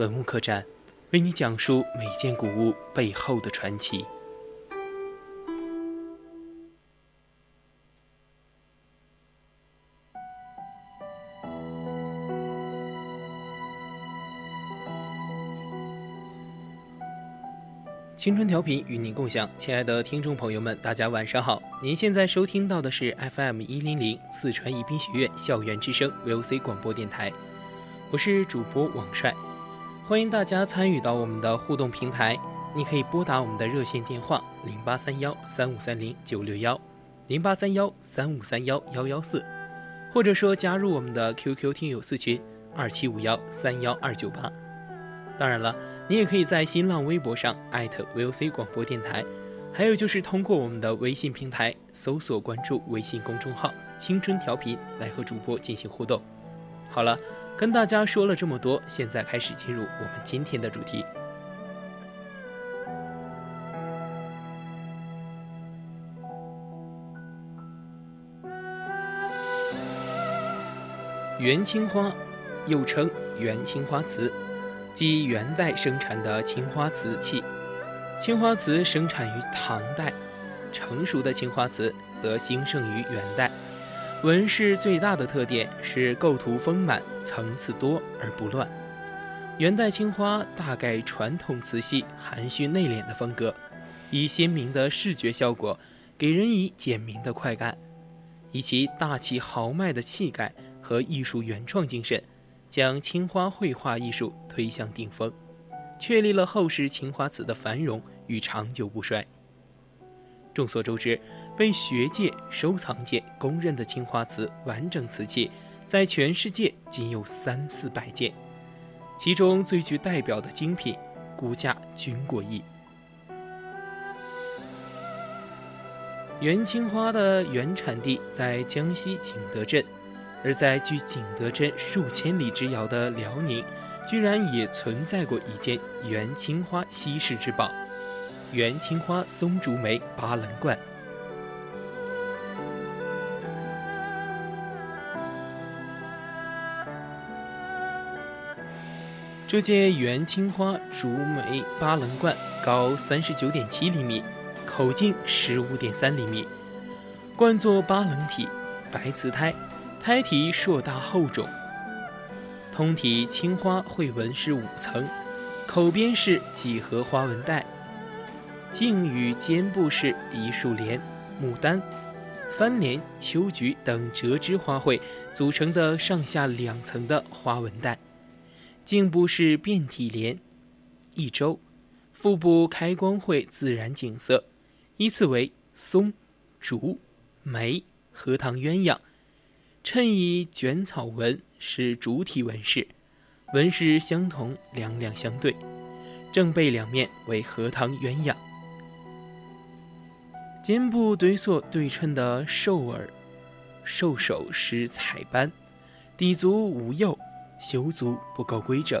文物客栈，为你讲述每件古物背后的传奇。青春调频与您共享，亲爱的听众朋友们，大家晚上好。您现在收听到的是 FM 一零零四川宜宾学院校园之声 VOC 广播电台，我是主播王帅，欢迎大家参与到我们的互动平台。你可以拨打我们的热线电话零八三幺三五三零九六幺零八三幺三五三幺幺幺四，或者说加入我们的 QQ 听友四群二七五幺三幺二九八。当然了，你也可以在新浪微博上艾特 VOC 广播电台，还有就是通过我们的微信平台搜索关注微信公众号“青春调频”来和主播进行互动。好了，跟大家说了这么多，现在开始进入我们今天的主题。元青花，又称元青花瓷。即元代生产的青花瓷器，青花瓷生产于唐代，成熟的青花瓷则兴盛于元代。纹饰最大的特点是构图丰满、层次多而不乱。元代青花大概传统瓷器含蓄内敛的风格，以鲜明的视觉效果给人以简明的快感，以其大气豪迈的气概和艺术原创精神。将青花绘画艺术推向顶峰，确立了后世青花瓷的繁荣与长久不衰。众所周知，被学界、收藏界公认的青花瓷完整瓷器，在全世界仅有三四百件，其中最具代表的精品，估价均过亿。元青花的原产地在江西景德镇。而在距景德镇数千里之遥的辽宁，居然也存在过一件元青花稀世之宝——元青花松竹梅八棱罐。这件元青花竹梅八棱罐高三十九点七厘米，口径十五点三厘米，罐作八棱体，白瓷胎。胎体硕大厚重，通体青花绘纹是五层，口边是几何花纹带，颈与肩部是一束莲、牡丹、番莲、秋菊等折枝花卉组成的上下两层的花纹带，颈部是遍体莲、一周，腹部开光绘自然景色，依次为松、竹、梅、荷塘鸳鸯。衬以卷草纹是主体纹饰，纹饰相同，两两相对，正背两面为荷塘鸳鸯。肩部堆塑对称的兽耳，兽首施彩斑，底足无釉，修足不够规整。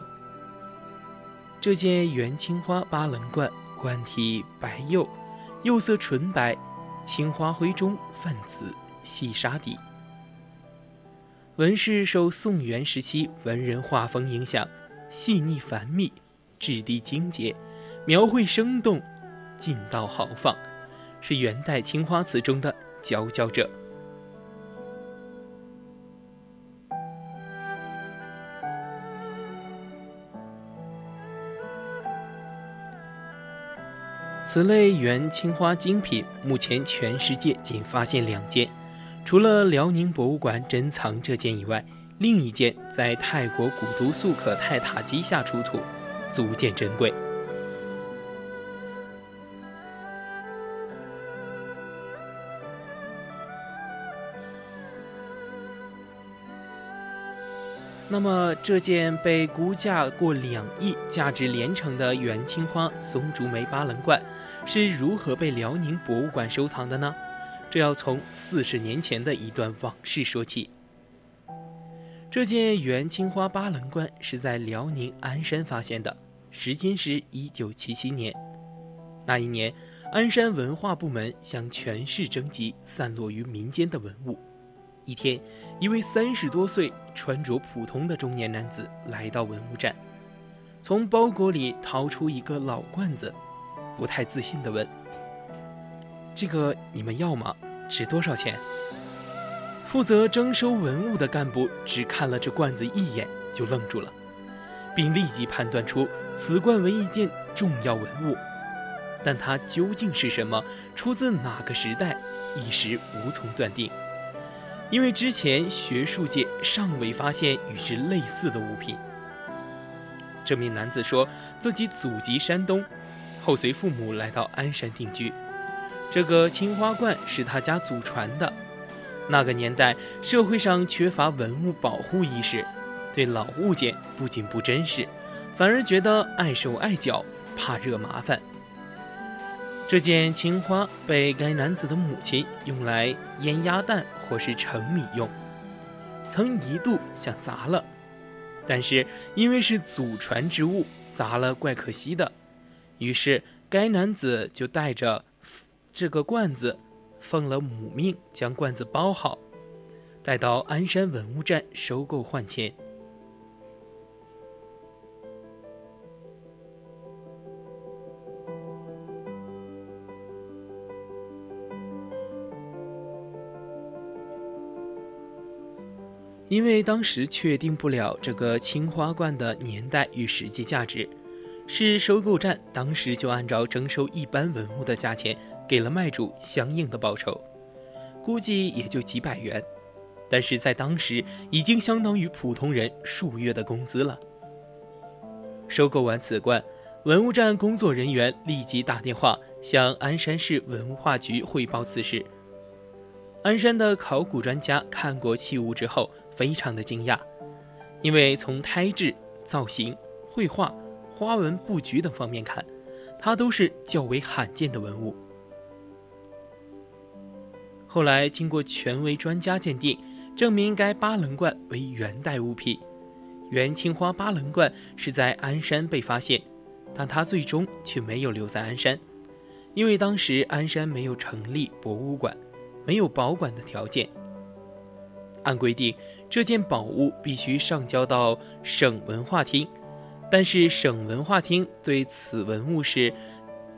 这件元青花八棱罐，罐体白釉，釉色纯白，青花灰中泛紫，细沙底。纹饰受宋元时期文人画风影响，细腻繁密，质地精洁，描绘生动，劲道豪放，是元代青花瓷中的佼佼者。此类元青花精品，目前全世界仅发现两件。除了辽宁博物馆珍藏这件以外，另一件在泰国古都素可泰塔基下出土，足见珍贵。那么，这件被估价过两亿、价值连城的元青花松竹梅八棱罐是如何被辽宁博物馆收藏的呢？这要从四十年前的一段往事说起。这件元青花八棱罐是在辽宁鞍山发现的，时间是一九七七年。那一年，鞍山文化部门向全市征集散落于民间的文物。一天，一位三十多岁、穿着普通的中年男子来到文物站，从包裹里掏出一个老罐子，不太自信地问：“这个你们要吗？值多少钱？”负责征收文物的干部只看了这罐子一眼就愣住了，并立即判断出此罐为一件重要文物，但它究竟是什么、出自哪个时代，一时无从断定。因为之前学术界尚未发现与之类似的物品。这名男子说自己祖籍山东，后随父母来到鞍山定居。这个青花罐是他家祖传的。那个年代社会上缺乏文物保护意识，对老物件不仅不珍视，反而觉得碍手碍脚，怕惹麻烦。这件青花被该男子的母亲用来腌鸭蛋或是盛米用，曾一度想砸了，但是因为是祖传之物，砸了怪可惜的，于是该男子就带着这个罐子，奉了母命将罐子包好，带到鞍山文物站收购换钱。因为当时确定不了这个青花罐的年代与实际价值，市收购站当时就按照征收一般文物的价钱给了卖主相应的报酬，估计也就几百元，但是在当时已经相当于普通人数月的工资了。收购完此罐，文物站工作人员立即打电话向鞍山市文化局汇报此事。鞍山的考古专家看过器物之后，非常的惊讶，因为从胎质、造型、绘画、花纹布局等方面看，它都是较为罕见的文物。后来经过权威专家鉴定，证明该八棱罐为元代物品。元青花八棱罐是在鞍山被发现，但它最终却没有留在鞍山，因为当时鞍山没有成立博物馆。没有保管的条件。按规定，这件宝物必须上交到省文化厅，但是省文化厅对此文物是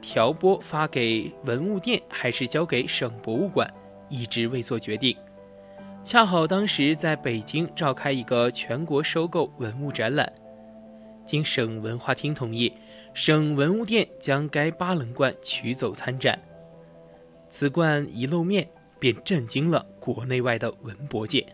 调拨发给文物店，还是交给省博物馆，一直未做决定。恰好当时在北京召开一个全国收购文物展览，经省文化厅同意，省文物店将该八棱罐取走参展。此罐一露面。便震惊了国内外的文博界。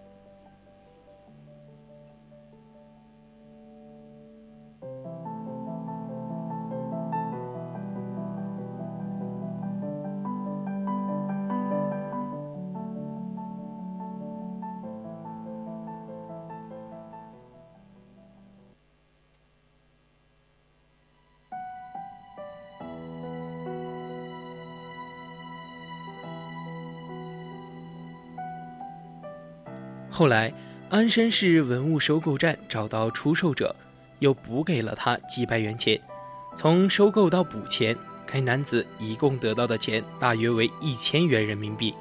后来，鞍山市文物收购站找到出售者，又补给了他几百元钱。从收购到补钱，该男子一共得到的钱大约为一千元人民币。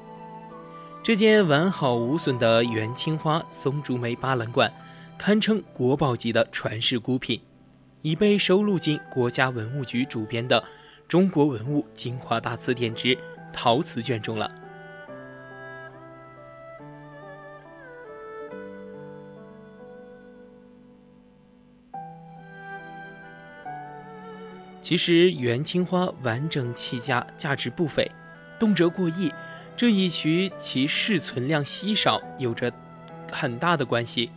这件完好无损的元青花松竹梅八棱罐，堪称国宝级的传世孤品，已被收录进国家文物局主编的《中国文物精华大词典之陶瓷卷》中了。其实元青花完整器价价值不菲，动辄过亿，这一渠其世存量稀少有着很大的关系。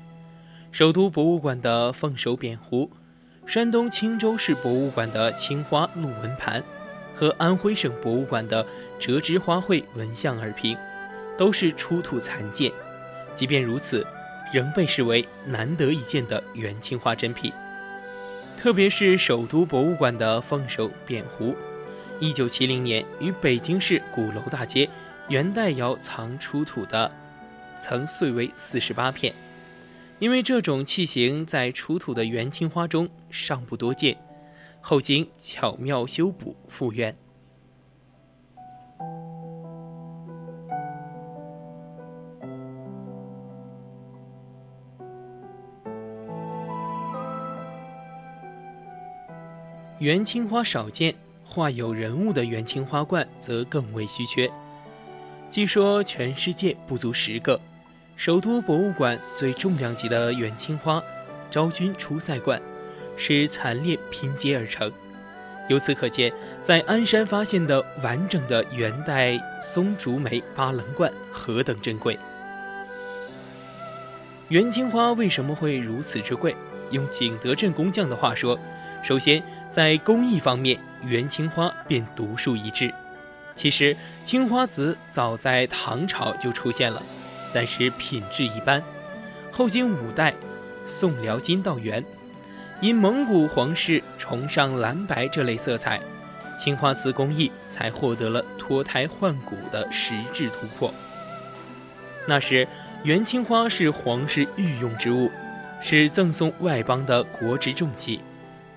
首都博物馆的凤首扁壶，山东青州市博物馆的青花鹿纹盘，和安徽省博物馆的折枝花卉纹象耳瓶，都是出土残件。即便如此，仍被视为难得一见的元青花珍品。特别是首都博物馆的凤首扁壶，一九七零年于北京市鼓楼大街元代窑藏出土的，曾碎为四十八片。因为这种器型在出土的元青花中尚不多见，后经巧妙修补复原。元青花少见，画有人物的元青花冠则更为稀缺。据说全世界不足十个。首都博物馆最重量级的元青花“昭君出塞冠”是残裂拼接而成。由此可见，在鞍山发现的完整的元代松竹梅八棱冠何等珍贵。元青花为什么会如此之贵？用景德镇工匠的话说。首先，在工艺方面，元青花便独树一帜。其实，青花瓷早在唐朝就出现了，但是品质一般。后经五代，宋辽金到元，因蒙古皇室崇尚蓝白这类色彩，青花瓷工艺才获得了脱胎换骨的实质突破。那时，元青花是皇室御用之物，是赠送外邦的国之重器。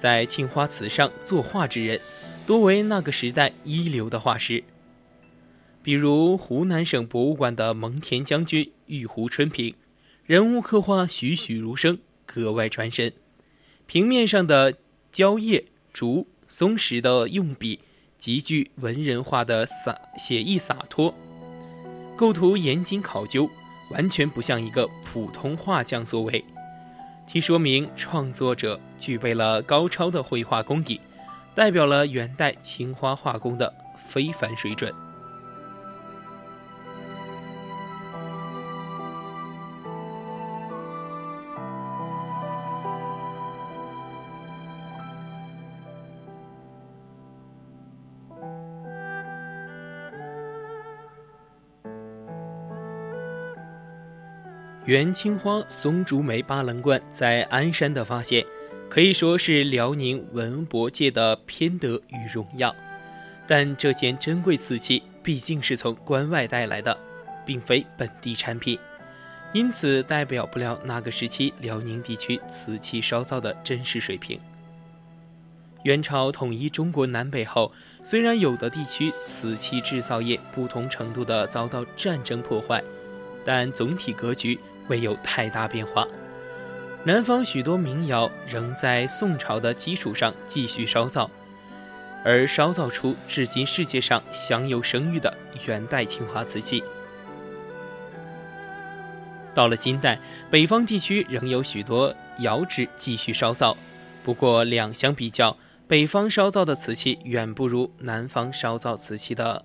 在青花瓷上作画之人，多为那个时代一流的画师。比如湖南省博物馆的蒙恬将军玉壶春瓶，人物刻画栩栩如生，格外传神。平面上的蕉叶、竹、松石的用笔，极具文人画的洒写意洒脱，构图严谨考究，完全不像一个普通画匠所为。其说明创作者具备了高超的绘画功底，代表了元代青花画工的非凡水准。元青花松竹梅八棱冠在鞍山的发现，可以说是辽宁文博界的偏得与荣耀。但这件珍贵瓷器毕竟是从关外带来的，并非本地产品，因此代表不了那个时期辽宁地区瓷器烧造的真实水平。元朝统一中国南北后，虽然有的地区瓷器制造业不同程度的遭到战争破坏，但总体格局。未有太大变化，南方许多民窑仍在宋朝的基础上继续烧造，而烧造出至今世界上享有声誉的元代青花瓷器。到了金代，北方地区仍有许多窑址继续烧造，不过两相比较，北方烧造的瓷器远不如南方烧造瓷器的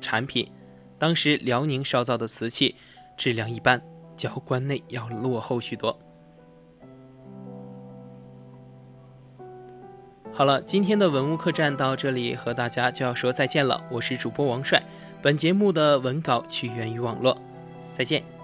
产品。当时辽宁烧造的瓷器质量一般。较关内要落后许多。好了，今天的文物客栈到这里和大家就要说再见了。我是主播王帅，本节目的文稿取源于网络，再见。